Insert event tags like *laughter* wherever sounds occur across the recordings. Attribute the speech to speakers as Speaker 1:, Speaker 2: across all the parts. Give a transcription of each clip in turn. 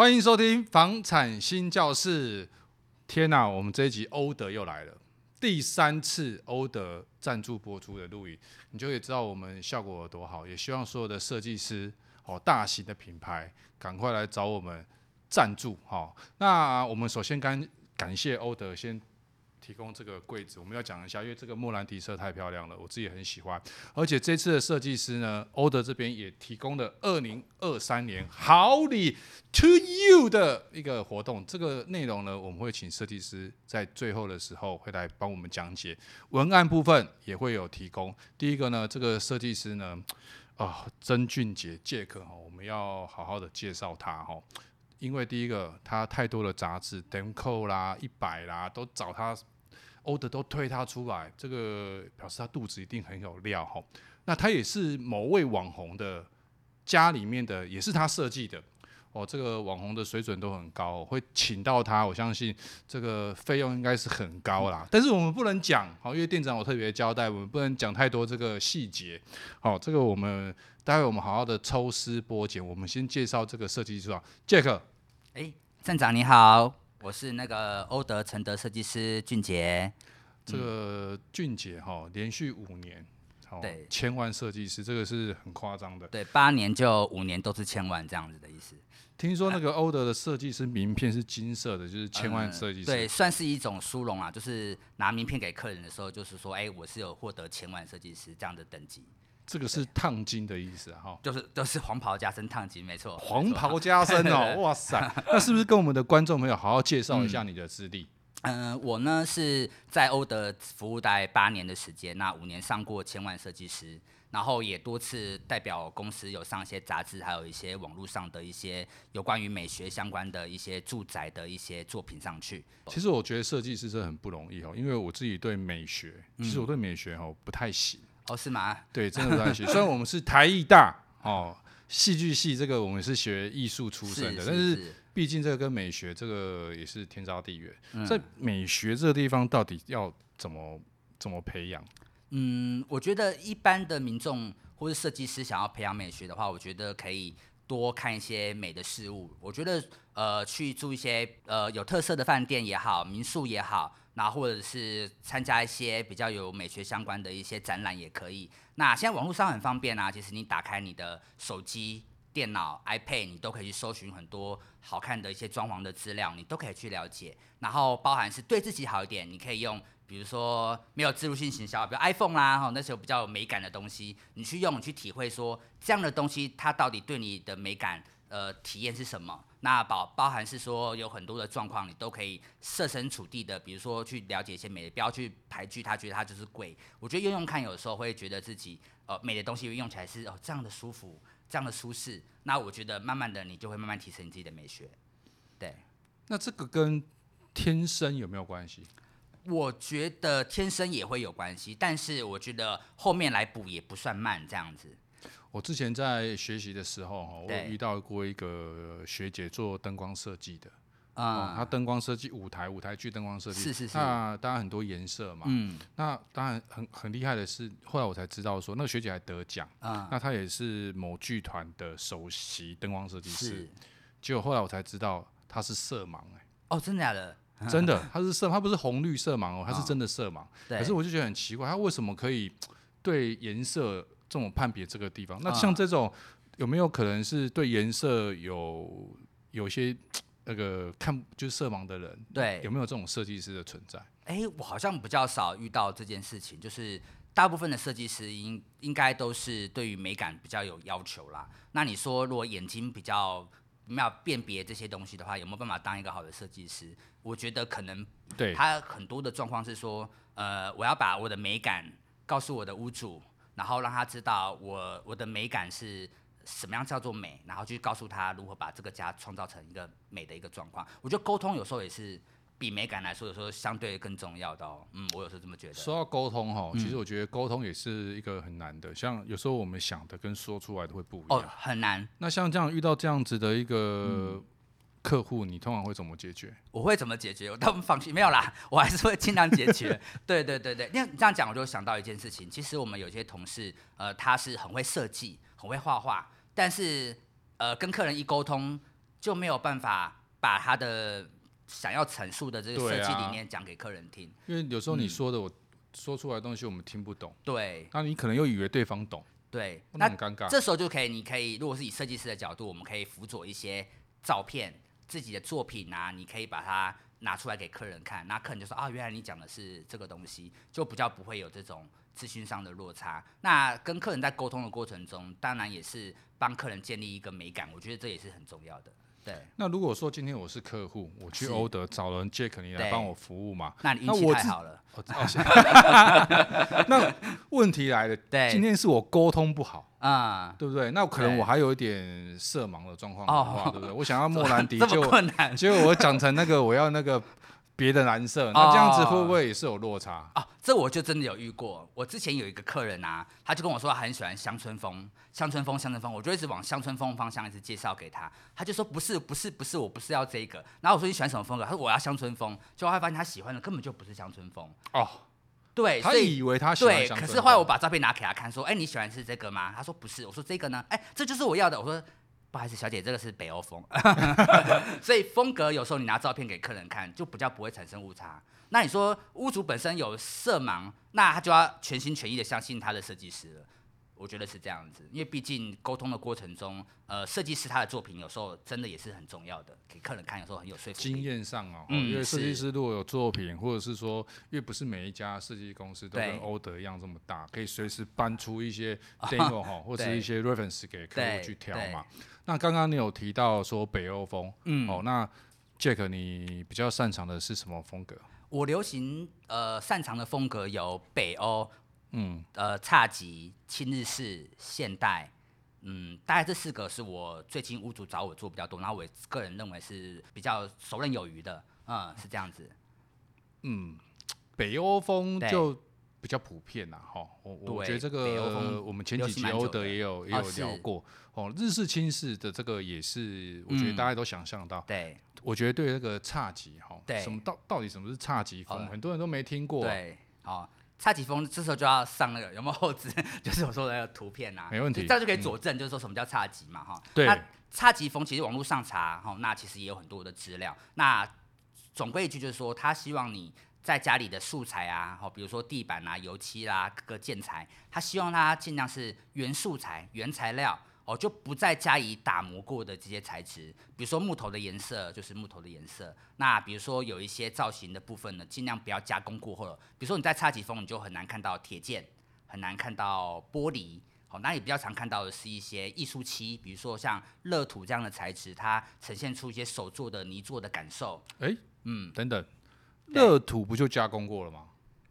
Speaker 1: 欢迎收听房产新教室。天呐，我们这一集欧德又来了，第三次欧德赞助播出的录影，你就可以知道我们效果有多好。也希望所有的设计师哦，大型的品牌赶快来找我们赞助哈。那我们首先感感谢欧德先。提供这个柜子，我们要讲一下，因为这个莫兰迪色太漂亮了，我自己很喜欢。而且这次的设计师呢，欧德这边也提供了二零二三年好礼 to you 的一个活动。这个内容呢，我们会请设计师在最后的时候会来帮我们讲解。文案部分也会有提供。第一个呢，这个设计师呢，啊，曾俊杰杰克哈，我们要好好的介绍他哈。因为第一个，他太多的杂志，Demco 啦、一百啦，都找他，欧德都推他出来，这个表示他肚子一定很有料哈。那他也是某位网红的家里面的，也是他设计的哦。这个网红的水准都很高，会请到他，我相信这个费用应该是很高啦。但是我们不能讲，好，因为店长我特别交代，我们不能讲太多这个细节。好，这个我们待会我们好好的抽丝剥茧，我们先介绍这个设计师啊，Jack。
Speaker 2: 哎，站长你好，我是那个欧德承德设计师俊杰。
Speaker 1: 这个俊杰哈，连续五年，对，千万设计师，这个是很夸张的。
Speaker 2: 对，八年就五年都是千万这样子的意思。
Speaker 1: 听说那个欧德的设计师名片是金色的，就是千万设计师。
Speaker 2: 对，算是一种殊荣啊，就是拿名片给客人的时候，就是说，哎，我是有获得千万设计师这样的等级。
Speaker 1: 这个是烫金的意思哈，
Speaker 2: 就是都是黄袍加身烫金，没错。
Speaker 1: 黄袍加身哦，*laughs* *laughs* 哇塞，那是不是跟我们的观众朋友好好介绍一下你的资历？
Speaker 2: 嗯、*laughs* 呃，我呢是在欧德服务大概八年的时间，那五年上过千万设计师，然后也多次代表公司有上一些杂志，还有一些网络上的一些有关于美学相关的一些住宅的一些作品上去。
Speaker 1: 其实我觉得设计师是很不容易哦，因为我自己对美学，其实我对美学哦不太行。
Speaker 2: 哦，是吗？*laughs*
Speaker 1: 对，真的不太学。虽然我们是台艺大哦，戏剧系这个我们是学艺术出身的，是是是，但是毕竟这个跟美学这个也是天差地远。嗯、在美学这个地方，到底要怎么怎么培养？
Speaker 2: 嗯，我觉得一般的民众或是设计师想要培养美学的话，我觉得可以多看一些美的事物。我觉得呃，去住一些呃有特色的饭店也好，民宿也好。那或者是参加一些比较有美学相关的一些展览也可以。那现在网络上很方便啊，其实你打开你的手机、电脑、iPad，你都可以去搜寻很多好看的一些装潢的资料，你都可以去了解。然后包含是对自己好一点，你可以用，比如说没有自入性行销，比如 iPhone 啦，哈，那时候比较有美感的东西，你去用，你去体会说这样的东西它到底对你的美感。呃，体验是什么？那包包含是说有很多的状况，你都可以设身处地的，比如说去了解一些美的，不要去排拒它，觉得它就是贵。我觉得用用看，有时候会觉得自己呃美的东西用起来是哦这样的舒服，这样的舒适。那我觉得慢慢的你就会慢慢提升自己的美学。对，
Speaker 1: 那这个跟天生有没有关系？
Speaker 2: 我觉得天生也会有关系，但是我觉得后面来补也不算慢，这样子。
Speaker 1: 我之前在学习的时候，哈，我遇到过一个学姐做灯光设计的，啊、嗯，她灯光设计舞台、舞台剧灯光设计，是是是，那当然很多颜色嘛，嗯，那当然很很厉害的是，后来我才知道说，那个学姐还得奖，啊、嗯，那她也是某剧团的首席灯光设计师，是，结果后来我才知道她是色盲、欸，哎，
Speaker 2: 哦，真的假的？*laughs*
Speaker 1: 真的，它是色，它不是红绿色盲哦，它是真的色盲，可是我就觉得很奇怪，它为什么可以 *tsk* 对颜色？这种判别这个地方，那像这种有没有可能是对颜色有有些 *tsk* 那个看就是色盲的人？对，有没有这种设计师的存在？
Speaker 2: 哎、欸，我好像比较少遇到这件事情，就是大部分的设计师应应该都是对于美感比较有要求啦。那你说如果眼睛比较没有辨别这些东西的话，有没有办法当一个好的设计师？我觉得可能，对，他很多的状况是说，呃，我要把我的美感告诉我的屋主。然后让他知道我我的美感是什么样叫做美，然后去告诉他如何把这个家创造成一个美的一个状况。我觉得沟通有时候也是比美感来说，有时候相对更重要的哦。嗯，我有时候这么觉得。
Speaker 1: 说到沟通哈，其实我觉得沟通也是一个很难的，嗯、像有时候我们想的跟说出来的会不一样。哦，
Speaker 2: 很难。那
Speaker 1: 像这样遇到这样子的一个。嗯客户，你通常会怎么解决？
Speaker 2: 我会怎么解决？我他们放心，没有啦，我还是会尽量解决。对对对对，因为你这样讲，我就想到一件事情。其实我们有些同事，呃，他是很会设计，很会画画，但是呃，跟客人一沟通，就没有办法把他的想要陈述的这个设计理念讲给客人听。
Speaker 1: 因为有时候你说的我说出来的东西我们听不懂，
Speaker 2: 对，
Speaker 1: 那你可能又以为对方懂，
Speaker 2: 对，
Speaker 1: 那很尴尬。
Speaker 2: 这时候就可以，你可以如果是以设计师的角度，我们可以辅佐一些照片、自己的作品啊，你可以把它拿出来给客人看，那客人就说啊，原来你讲的是这个东西，就比较不会有这种。资讯上的落差，那跟客人在沟通的过程中，当然也是帮客人建立一个美感，我觉得这也是很重要的。对。
Speaker 1: 那如果说今天我是客户，我去欧德找人 Jack 你来帮我服务嘛？
Speaker 2: 那你运气太好了。*laughs*
Speaker 1: 那问题来了，*laughs*
Speaker 2: 对，
Speaker 1: 今天是我沟通不好
Speaker 2: 啊、嗯，
Speaker 1: 对不对？那可能我还有一点色盲的状况的话，对不对？我想要莫兰迪，*laughs*
Speaker 2: 就
Speaker 1: 结果我讲成那个我要那个。别的蓝色，那这样子会不会也是有落差？
Speaker 2: 哦，这我就真的有遇过。我之前有一个客人啊，他就跟我说他很喜欢乡村风，乡村风，乡村风，我就一直往乡村风方向一直介绍给他。他就说不是，不是，不是，我不是要这个。然后我说你喜欢什么风格？他说我要乡村风。结果他发现他喜欢的根本就不是乡村风。
Speaker 1: 哦，
Speaker 2: 对，
Speaker 1: 他以为他喜欢乡村风。
Speaker 2: 对，可是后来我把照片拿给他看，说，哎，你喜欢是这个吗？他说不是。我说这个呢？哎，这就是我要的。我说。不好意思，小姐，这个是北欧风，*laughs* 所以风格有时候你拿照片给客人看，就比较不会产生误差。那你说屋主本身有色盲，那他就要全心全意的相信他的设计师了。我觉得是这样子，因为毕竟沟通的过程中，呃，设计师他的作品有时候真的也是很重要的，给客人看有时候很有说服力。
Speaker 1: 经验上哦，
Speaker 2: 嗯、
Speaker 1: 因为设计师如果有作品，或者是说，因为不是每一家设计公司都跟欧德一样这么大，可以随时搬出一些 demo *laughs* 哈，或者是一些 reference 给客户去挑嘛。那刚刚你有提到说北欧风，嗯，哦，那 Jack 你比较擅长的是什么风格？
Speaker 2: 我流行呃擅长的风格有北欧。嗯，呃，侘寂、轻日式、现代，嗯，大概这四个是我最近屋主找我做比较多，然后我个人认为是比较熟刃有余的，嗯，是这样子。
Speaker 1: 嗯，北欧风就比较普遍啦，哈，我我觉得这个我们前几集欧德也有也有聊过，哦，日式、轻式的这个也是，我觉得大家都想象到。
Speaker 2: 对，
Speaker 1: 我觉得对那个侘寂哈，对，什么到到底什么是侘寂风，很多人都没听过。
Speaker 2: 对，好。侘寂风这时候就要上那个有没有后置？*laughs* 就是我说的那个图片呐、啊，
Speaker 1: 没问题，
Speaker 2: 这样就可以佐证，就是说什么叫侘寂嘛，哈、嗯。那侘寂风其实网络上查，哈，那其实也有很多的资料。那总归一句就是说，他希望你在家里的素材啊，哈，比如说地板啊、油漆啦、啊、各个建材，他希望它尽量是原素材、原材料。哦，就不再加以打磨过的这些材质，比如说木头的颜色就是木头的颜色。那比如说有一些造型的部分呢，尽量不要加工过后了。比如说你在侘寂风，你就很难看到铁件，很难看到玻璃。好，那也比较常看到的是一些艺术漆，比如说像乐土这样的材质，它呈现出一些手做的泥做的感受。
Speaker 1: 哎、欸，嗯，等等，乐土不就加工过了吗？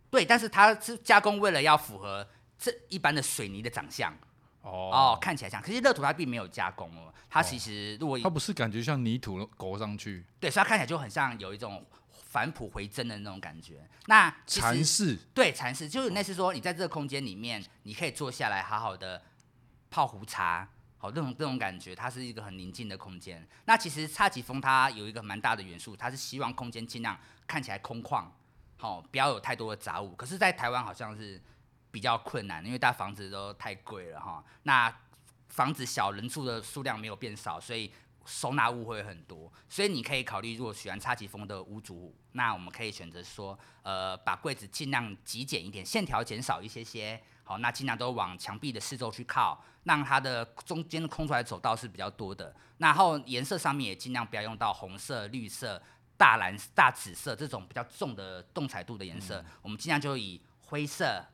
Speaker 2: 对，但是它是加工为了要符合这一般的水泥的长相。哦，哦，看起来像，可是乐土它并没有加工哦，它其实如果、哦、
Speaker 1: 它不是感觉像泥土勾上去，
Speaker 2: 对，所以它看起来就很像有一种返璞回真的那种感觉。那
Speaker 1: 禅室，
Speaker 2: 对，禅室就是那是说你在这个空间里面，你可以坐下来好好的泡壶茶，好，这种这种感觉，它是一个很宁静的空间。那其实侘寂风它有一个蛮大的元素，它是希望空间尽量看起来空旷，好，不要有太多的杂物。可是，在台湾好像是。比较困难，因为大房子都太贵了哈。那房子小，人数的数量没有变少，所以收纳物会很多。所以你可以考虑，如果喜欢侘寂风的屋主，那我们可以选择说，呃，把柜子尽量极简一点，线条减少一些些。好，那尽量都往墙壁的四周去靠，让它的中间空出来走道是比较多的。然后颜色上面也尽量不要用到红色、绿色、大蓝、大紫色这种比较重的动彩度的颜色。嗯、我们尽量就以灰色。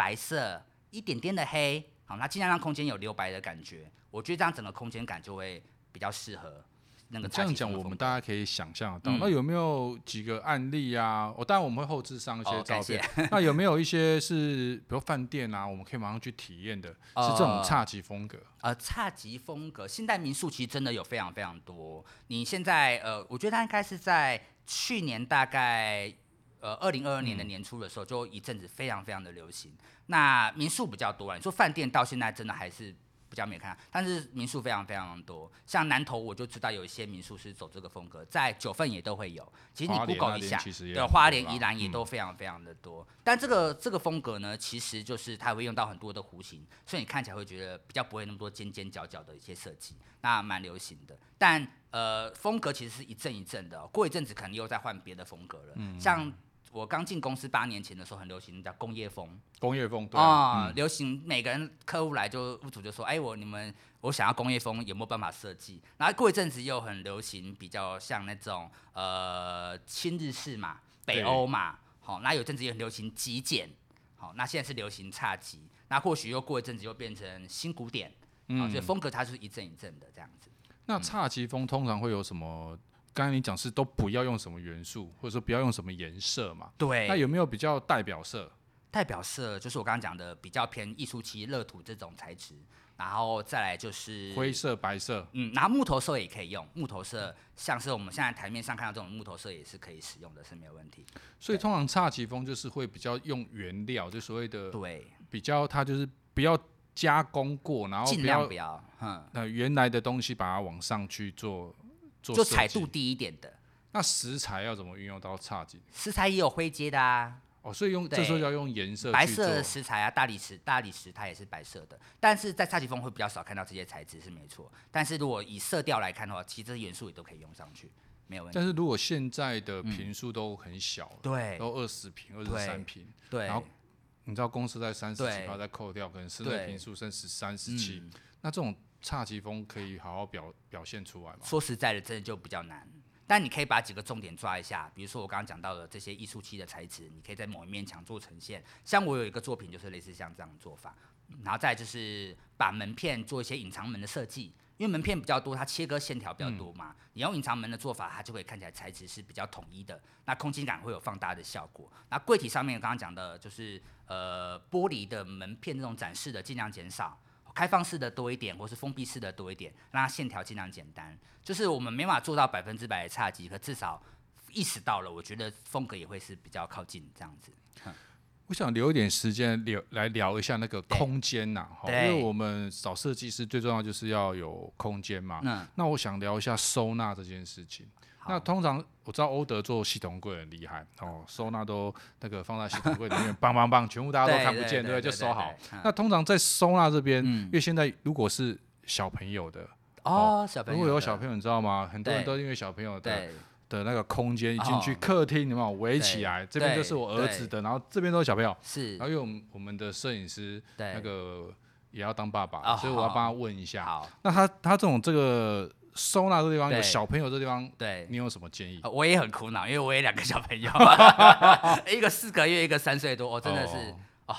Speaker 2: 白色一点点的黑，好，那尽量让空间有留白的感觉。我觉得这样整个空间感就会比较适合那个。
Speaker 1: 这样讲，我们大家可以想象得到。嗯、那有没有几个案例啊？我、哦、当然我们会后置上一些照片。哦、*laughs* 那有没有一些是，比如饭店啊，我们可以马上去体验的，呃、是这种差级风格？
Speaker 2: 呃，差级风格，现代民宿其实真的有非常非常多。你现在呃，我觉得它应该是在去年大概。呃，二零二二年的年初的时候，就一阵子非常非常的流行。那民宿比较多啊，你说饭店到现在真的还是比较没看到，但是民宿非常非常多，像南投我就知道有一些民宿是走这个风格，在九份也都会有。其实你 Google 一下，对，花莲、宜兰也都非常非常的多。嗯、但这个这个风格呢，其实就是它会用到很多的弧形，所以你看起来会觉得比较不会那么多尖尖角角的一些设计，那蛮流行的。但呃，风格其实是一阵一阵的，过一阵子可能又再换别的风格了，嗯、像。我刚进公司八年前的时候，很流行叫工业风。
Speaker 1: 工业风，对啊，
Speaker 2: 嗯、流行每个人客户来就屋主就说：“哎，我你们我想要工业风，有没有办法设计？”然后过一阵子又很流行，比较像那种呃轻日式嘛，北欧嘛，好对，那有阵子也很流行极简，好，那现在是流行侘寂，那或许又过一阵子又变成新古典，嗯，所以风格它是一阵一阵的这样子。
Speaker 1: 那侘寂风通常会有什么？刚才你讲是都不要用什么元素，或者说不要用什么颜色嘛？
Speaker 2: 对。
Speaker 1: 那有没有比较代表色？
Speaker 2: 代表色就是我刚刚讲的比较偏艺术漆、乐土这种材质，然后再来就是
Speaker 1: 灰色、白色。
Speaker 2: 嗯，然后木头色也可以用，木头色像是我们现在台面上看到这种木头色也是可以使用的，是没有问题。
Speaker 1: 所以通常侘寂风就是会比较用原料，就所谓的
Speaker 2: 对，
Speaker 1: 比较它就是不要加工过，然后
Speaker 2: 尽量不要，
Speaker 1: 嗯，那原来的东西把它往上去做。
Speaker 2: 就彩度低一点的，
Speaker 1: 那石材要怎么运用到侘寂？
Speaker 2: 石材也有灰阶的啊。
Speaker 1: 哦，所以用这时候要用颜色。
Speaker 2: 白色的石材啊，大理石，大理石它也是白色的。但是在侘寂风会比较少看到这些材质是没错。但是如果以色调来看的话，其实这些元素也都可以用上去，没有问题。
Speaker 1: 但是如果现在的坪数都很小，
Speaker 2: 对、嗯，
Speaker 1: 都二十平、二十三平，
Speaker 2: 对，
Speaker 1: 然后你知道公司在三十几趴再扣掉，可能室内坪数剩十三、十七，那这种。侘寂风可以好好表表现出来吗？
Speaker 2: 说实在的，真的就比较难。但你可以把几个重点抓一下，比如说我刚刚讲到的这些艺术漆的材质，你可以在某一面墙做呈现。像我有一个作品，就是类似像这样的做法。然后再就是把门片做一些隐藏门的设计，因为门片比较多，它切割线条比较多嘛。嗯、你用隐藏门的做法，它就会看起来材质是比较统一的，那空间感会有放大的效果。那柜体上面刚刚讲的就是呃玻璃的门片这种展示的，尽量减少。开放式的多一点，或是封闭式的多一点，让它线条尽量简单。就是我们没法做到百分之百的差级，可至少意识到了，我觉得风格也会是比较靠近这样子。
Speaker 1: 我想留一点时间聊来聊一下那个空间呐，哈，因为我们找设计师最重要就是要有空间嘛。嗯。那我想聊一下收纳这件事情。那通常我知道欧德做系统柜很厉害哦，收纳都那个放在系统柜里面，棒棒棒，全部大家都看不见，对不对？就收好。那通常在收纳这边，因为现在如果是小朋友的
Speaker 2: 哦，小朋友
Speaker 1: 如果有小朋友，你知道吗？很多人都因为小朋友的的那个空间，一进去客厅，你们围起来，这边就是我儿子的，然后这边都是小朋友，
Speaker 2: 是。
Speaker 1: 然后因为我们我们的摄影师那个也要当爸爸，所以我要帮他问一下。好，那他他这种这个。收纳这地方有小朋友这地方，对，你有什么建议？
Speaker 2: 我也很苦恼，因为我也两个小朋友，*laughs* 一个四个月，一个三岁多，我真的是啊。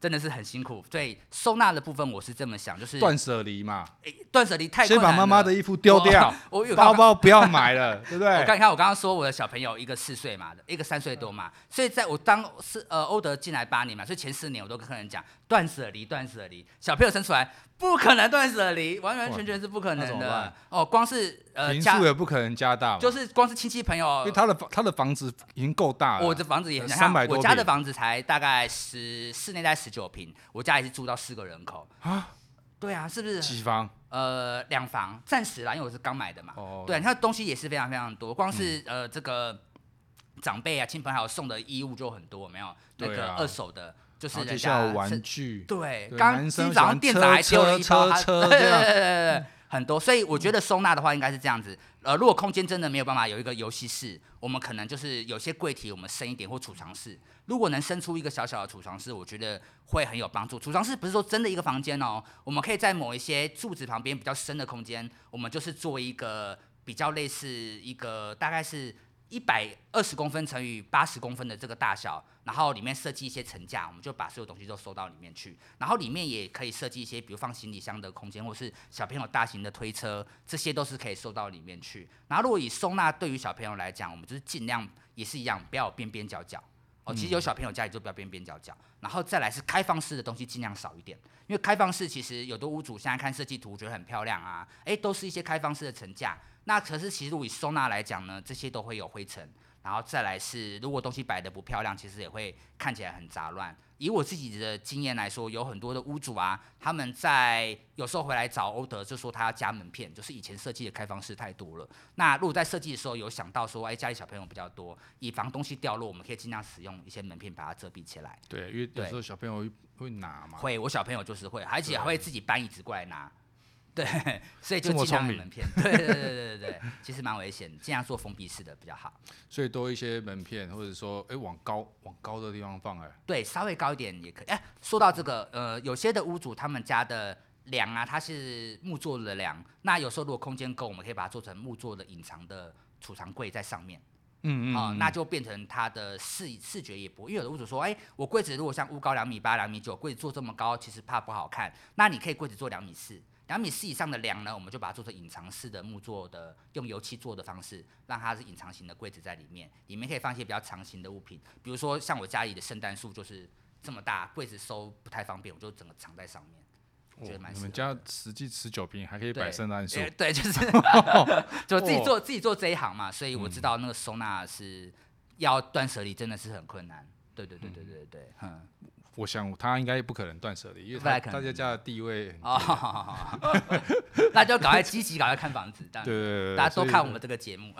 Speaker 2: 真的是很辛苦，所以收纳的部分我是这么想，就是
Speaker 1: 断舍离嘛。
Speaker 2: 诶，断舍离太
Speaker 1: 先把妈妈的衣服丢掉，我有包包不要买了，*laughs* 对不
Speaker 2: 对？你看，我刚刚说我的小朋友一个四岁嘛，一个三岁多嘛，所以在我当是呃欧德进来八年嘛，所以前四年我都跟客人讲断舍离，断舍离。小朋友生出来不可能断舍离，完完全全是不可能的。哦，光是呃
Speaker 1: 平数也不可能加大，
Speaker 2: 就是光是亲戚朋友，
Speaker 1: 因为他的他的房子已经够大了，
Speaker 2: 我的房子也很三百多，我家的房子才大概十室内在十九平，我家。也是住到四个人口啊？对啊，是不是？
Speaker 1: 几房？
Speaker 2: 呃，两房，暂时啦，因为我是刚买的嘛。哦。对，它东西也是非常非常多，光是呃这个长辈啊、亲朋好友送的衣物就很多，没有那个二手的，就是人家
Speaker 1: 玩具。
Speaker 2: 对，刚早上店长还丢了一包，对对对对，很多。所以我觉得收纳的话应该是这样子。呃，如果空间真的没有办法有一个游戏室，我们可能就是有些柜体我们深一点或储藏室。如果能生出一个小小的储藏室，我觉得会很有帮助。储藏室不是说真的一个房间哦，我们可以在某一些柱子旁边比较深的空间，我们就是做一个比较类似一个大概是一百二十公分乘以八十公分的这个大小，然后里面设计一些层架，我们就把所有东西都收到里面去。然后里面也可以设计一些，比如放行李箱的空间，或是小朋友大型的推车，这些都是可以收到里面去。然后如果以收纳对于小朋友来讲，我们就是尽量也是一样，不要有边边角角。哦，其实有小朋友家里就不要边边角角，然后再来是开放式的东西尽量少一点，因为开放式其实有的屋主现在看设计图觉得很漂亮啊，诶，都是一些开放式的层架，那可是其实如果以收纳来讲呢，这些都会有灰尘。然后再来是如果东西摆的不漂亮，其实也会看起来很杂乱。以我自己的经验来说，有很多的屋主啊，他们在有时候回来找欧德，就说他要加门片，就是以前设计的开放式太多了。那如果在设计的时候有想到说，哎，家里小朋友比较多，以防东西掉落，我们可以尽量使用一些门片把它遮蔽起来。
Speaker 1: 对，因为有时候小朋友会会拿嘛。
Speaker 2: 会，我小朋友就是会，而且还会自己搬椅子过来拿。对，*laughs* 所以就尽量门片。对对对对对对，其实蛮危险，尽量做封闭式的比较好。
Speaker 1: 所以多一些门片，或者说，哎，往高往高的地方放，哎。
Speaker 2: 对，稍微高一点也可以。哎，说到这个，呃，有些的屋主他们家的梁啊，它是木做的梁，那有时候如果空间够，我们可以把它做成木做的隐藏的储藏柜在上面。嗯嗯。啊、呃，那就变成它的视视觉也不，因为有的屋主说，哎，我柜子如果像屋高两米八、两米九，柜子做这么高，其实怕不好看。那你可以柜子做两米四。两米四以上的梁呢，我们就把它做成隐藏式的木做的，用油漆做的方式，让它是隐藏型的柜子在里面，里面可以放一些比较长型的物品，比如说像我家里的圣诞树就是这么大，柜子收不太方便，我就整个藏在上面，我觉得蛮适合的。
Speaker 1: 你们家实际十九坪还可以摆圣诞树？
Speaker 2: 对，*laughs* 就是 *laughs* 就自己做自己做这一行嘛，所以我知道那个收纳是要断舍离真的是很困难。对对对对对对，嗯。
Speaker 1: 我想他应该不可能断舍离，因为他大家家的地位
Speaker 2: 哦，*laughs* 那就赶快积极赶快看房子，对对对，大家都看我们这个节目。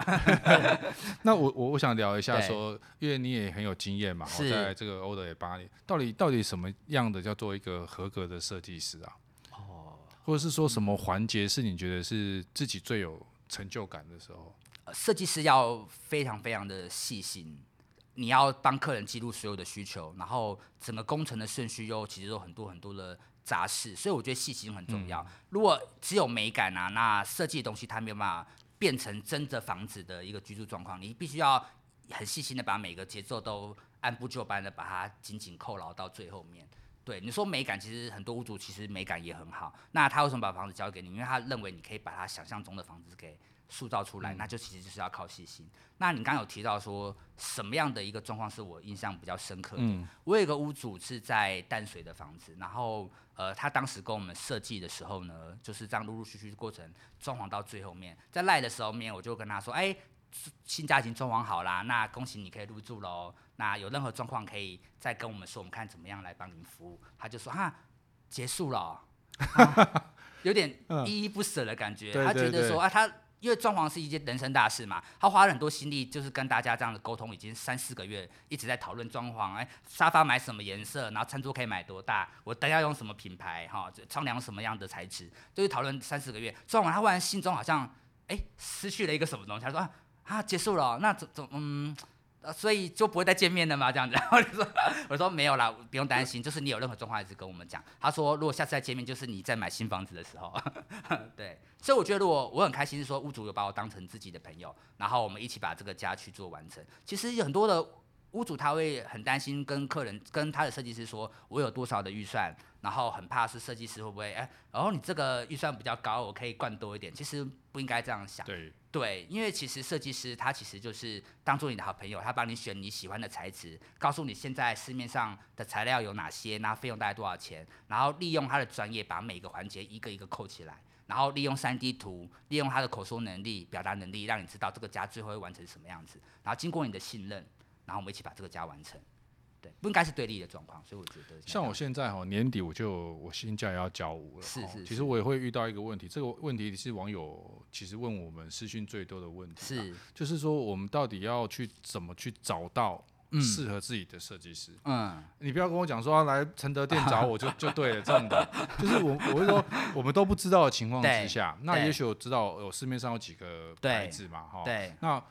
Speaker 2: *laughs*
Speaker 1: 那我我我想聊一下说，因为你也很有经验嘛，我在这个欧德也八年，到底到底什么样的叫做一个合格的设计师啊？哦，或者是说什么环节是你觉得是自己最有成就感的时候？
Speaker 2: 设计师要非常非常的细心。你要帮客人记录所有的需求，然后整个工程的顺序又其实有很多很多的杂事，所以我觉得细心很重要。嗯、如果只有美感啊，那设计的东西它没有办法变成真的房子的一个居住状况。你必须要很细心的把每个节奏都按部就班的把它紧紧扣牢到最后面。对，你说美感，其实很多屋主其实美感也很好。那他为什么把房子交给你？因为他认为你可以把他想象中的房子给塑造出来，嗯、那就其实就是要靠细心。那你刚刚有提到说什么样的一个状况是我印象比较深刻的？嗯、我有一个屋主是在淡水的房子，然后呃，他当时跟我们设计的时候呢，就是这样陆陆续续的过程装潢到最后面，在赖的时候面，我就跟他说，哎，新家已经装潢好啦，那恭喜你可以入住喽。那有任何状况可以再跟我们说，我们看怎么样来帮您服务。他就说哈，结束了，啊、*laughs* 有点依依不舍的感觉。嗯、他觉得说啊，他。因为装潢是一件人生大事嘛，他花了很多心力，就是跟大家这样的沟通，已经三四个月，一直在讨论装潢。哎，沙发买什么颜色，然后餐桌可以买多大，我等下用什么品牌，哈，窗帘什么样的材质，就是讨论三四个月。装潢，他忽然心中好像，哎，失去了一个什么东西。他说啊，啊，结束了，那怎怎嗯。所以就不会再见面了吗？这样子，*laughs* 然后就说，我说没有啦，不用担心，就是你有任何状况，一直跟我们讲。他说，如果下次再见面，就是你在买新房子的时候。*laughs* 对，所以我觉得，如果我很开心，是说屋主有把我当成自己的朋友，然后我们一起把这个家去做完成。其实很多的屋主他会很担心，跟客人跟他的设计师说，我有多少的预算，然后很怕是设计师会不会哎，然后你这个预算比较高，我可以灌多一点。其实不应该这样想。
Speaker 1: 对。
Speaker 2: 对，因为其实设计师他其实就是当做你的好朋友，他帮你选你喜欢的材质，告诉你现在市面上的材料有哪些，那费用大概多少钱，然后利用他的专业把每个环节一个一个扣起来，然后利用 3D 图，利用他的口说能力、表达能力，让你知道这个家最后会完成什么样子，然后经过你的信任，然后我们一起把这个家完成。对，不应该是对立的状况，所以我觉得
Speaker 1: 像我现在哈年底我就我新家也要交五了，
Speaker 2: 是是，是。
Speaker 1: 其实我也会遇到一个问题，这个问题是网友其实问我们私讯最多的问题，
Speaker 2: 是。
Speaker 1: 就是说我们到底要去怎么去找到适合自己的设计师？嗯，你不要跟我讲说来承德店找我 *laughs* 就就对了，这样的，就是我我会说我们都不知道的情况之下，那也许我知道有市面上有几个牌子嘛，哈，对，那。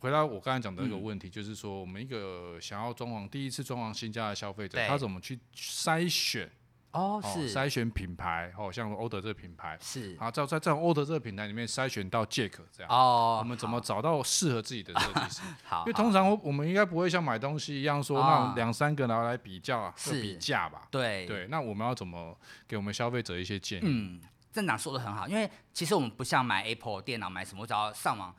Speaker 1: 回到我刚才讲的一个问题，嗯、就是说，我们一个想要装潢、第一次装潢新家的消费者，他怎么去筛选？
Speaker 2: 哦，是
Speaker 1: 筛选品牌，哦，像欧德这个品牌，
Speaker 2: 是
Speaker 1: 啊，在在在欧德这个品牌里面筛选到 Jack 这样。
Speaker 2: 哦，
Speaker 1: 我们怎么找到适合自己的设计师？*laughs*
Speaker 2: 好，
Speaker 1: 因为通常我们应该不会像买东西一样说，那两三个拿来比较啊，是比价吧？
Speaker 2: 对
Speaker 1: 对，那我们要怎么给我们消费者一些建议？
Speaker 2: 嗯，镇长说的很好，因为其实我们不像买 Apple 电脑买什么，只要上网。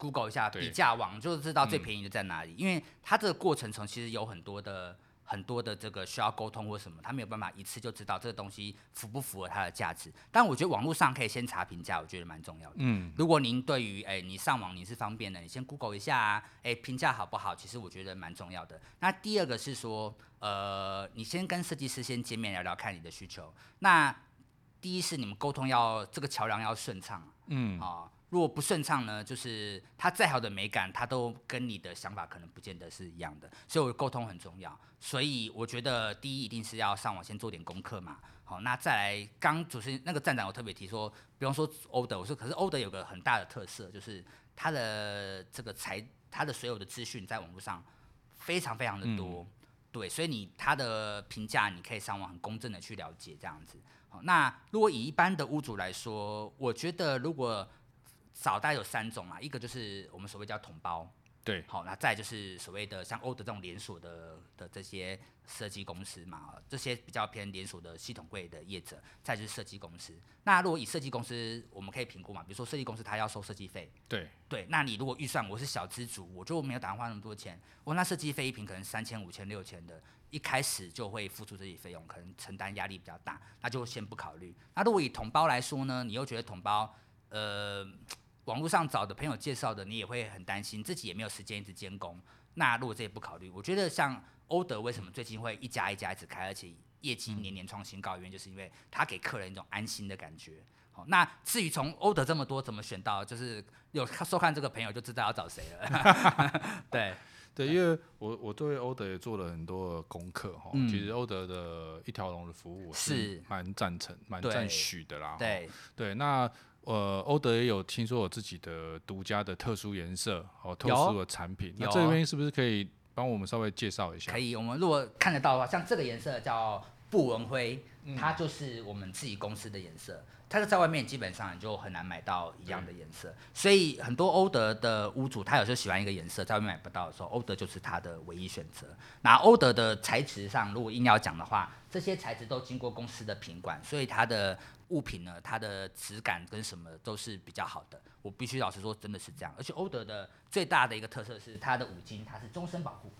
Speaker 2: Google 一下比价网就知道最便宜的在哪里，嗯、因为它这个过程中其实有很多的很多的这个需要沟通或什么，他没有办法一次就知道这个东西符不符合它的价值。但我觉得网络上可以先查评价，我觉得蛮重要的。
Speaker 1: 嗯，
Speaker 2: 如果您对于哎你上网你是方便的，你先 Google 一下啊，哎评价好不好？其实我觉得蛮重要的。那第二个是说，呃，你先跟设计师先见面聊聊看你的需求。那第一是你们沟通要这个桥梁要顺畅，
Speaker 1: 嗯
Speaker 2: 啊。如果不顺畅呢，就是它再好的美感，它都跟你的想法可能不见得是一样的，所以我沟通很重要。所以我觉得第一一定是要上网先做点功课嘛。好，那再来，刚主持人那个站长我特别提说，比方说欧德，我说可是欧德有个很大的特色，就是它的这个财，它的所有的资讯在网络上非常非常的多，嗯、对，所以你它的评价你可以上网很公正的去了解这样子。好，那如果以一般的屋主来说，我觉得如果找大概有三种嘛，一个就是我们所谓叫统包，
Speaker 1: 对，
Speaker 2: 好，那再就是所谓的像欧德这种连锁的的这些设计公司嘛，这些比较偏连锁的系统柜的业者，再就是设计公司。那如果以设计公司，我们可以评估嘛，比如说设计公司他要收设计费，
Speaker 1: 对，
Speaker 2: 对，那你如果预算我是小资主，我就没有打算花那么多钱，我那设计费一瓶可能三千、五千、六千的，一开始就会付出这些费用，可能承担压力比较大，那就先不考虑。那如果以统包来说呢，你又觉得统包，呃。网络上找的朋友介绍的，你也会很担心，自己也没有时间一直监工。那如果这也不考虑，我觉得像欧德为什么最近会一家一家一直开，而且业绩年年创新高，原因就是因为他给客人一种安心的感觉。好，那至于从欧德这么多怎么选到，就是有收看这个朋友就知道要找谁了。*laughs* 对
Speaker 1: 对，因为我我对欧德也做了很多的功课哈。嗯、其实欧德的一条龙的服务我是蛮赞成、蛮赞许的啦。
Speaker 2: 对
Speaker 1: 对，那。呃，欧德也有听说有自己的独家的特殊颜色哦，特殊的产品。那这边是不是可以帮我们稍微介绍一下？
Speaker 2: 可以，我们如果看得到的话，像这个颜色叫布纹灰，它就是我们自己公司的颜色。它是在外面基本上你就很难买到一样的颜色，所以很多欧德的屋主他有时候喜欢一个颜色，在外面买不到的时候，欧德就是他的唯一选择。那欧德的材质上，如果硬要讲的话，这些材质都经过公司的品管，所以它的。物品呢，它的质感跟什么都是比较好的。我必须老实说，真的是这样。而且欧德的最大的一个特色是它的五金，它是终身保护。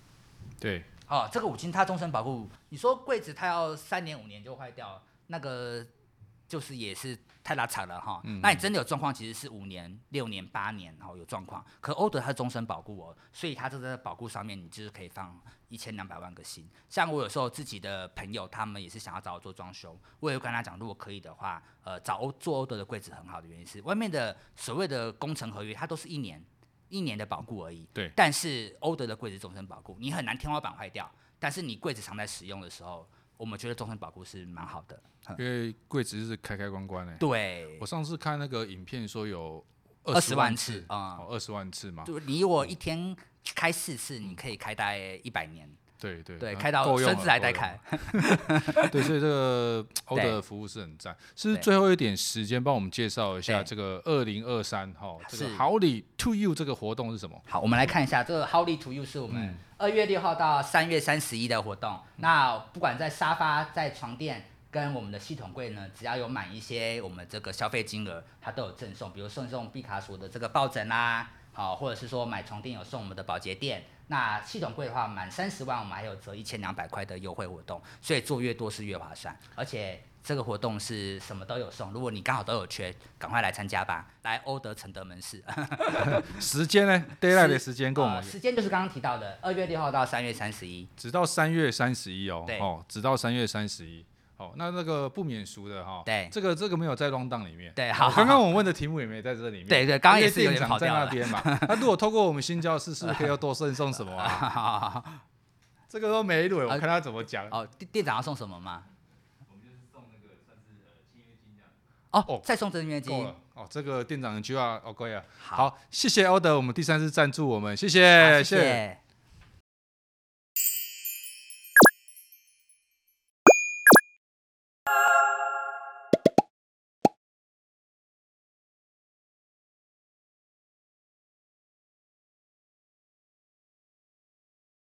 Speaker 1: 对。
Speaker 2: 哦，这个五金它终身保护。你说柜子它要三年五年就坏掉，那个就是也是太拉长了哈。嗯。那你真的有状况，其实是五年、六年、八年，然后有状况。可欧德它终身保护哦，所以它这个保护上面，你就是可以放。一千两百万个心，像我有时候自己的朋友，他们也是想要找我做装修，我也会跟他讲，如果可以的话，呃，找欧做欧德的柜子很好的原因是，外面的所谓的工程合约，它都是一年一年的保固而已。
Speaker 1: 对。
Speaker 2: 但是欧德的柜子终身保固，你很难天花板坏掉，但是你柜子常在使用的时候，我们觉得终身保固是蛮好的。
Speaker 1: 因为柜子是开开关关的。
Speaker 2: 对。
Speaker 1: 我上次看那个影片说有
Speaker 2: 二十万次
Speaker 1: 啊，二十万次嘛。
Speaker 2: 就你我一天。开四次，你可以开大概一百年。
Speaker 1: 对对
Speaker 2: 对，开到孙子还在开。*laughs*
Speaker 1: 对，所以这个欧德的服务是很赞。是最后一点时间，帮我们介绍一下这个二零二三哈，这个 Howdy to You 这个活动是什么？
Speaker 2: 好，我们来看一下这个 Howdy to You 是我们二月六号到三月三十一的活动。嗯、那不管在沙发、在床垫跟我们的系统柜呢，只要有满一些我们这个消费金额，它都有赠送，比如送送毕卡索的这个抱枕啦、啊。好，或者是说买床垫有送我们的保洁垫，那系统柜的话满三十万我们还有折一千两百块的优惠活动，所以做越多是越划算，而且这个活动是什么都有送，如果你刚好都有缺，赶快来参加吧，来欧德承德门市。*laughs*
Speaker 1: 时间呢 d a y l i g h t 的时间够吗？
Speaker 2: 时间就是刚刚提到的二月六号到三月三十一，
Speaker 1: 直到三月三十一哦，哦，直到三月三十一。哦，那那个不免俗的哈，
Speaker 2: 对，
Speaker 1: 这个这个没有在 rundown 里面，
Speaker 2: 对，好，
Speaker 1: 刚刚我问的题目也没在这里面，
Speaker 2: 对对，刚刚也是有点跑掉。
Speaker 1: 在那边嘛，那如果透过我们新教室，*laughs* 是不是可以要多赠送什么啊？*laughs* 这个都没录，我看他怎么讲。
Speaker 2: 哦，店店长要送什么吗？
Speaker 3: 我们就是送那个算是呃签约金这样。
Speaker 2: 哦，再送签约金。
Speaker 1: 哦，这个店长就要哦，可以啊。好，谢谢欧德，我们第三次赞助我们，谢谢谢谢。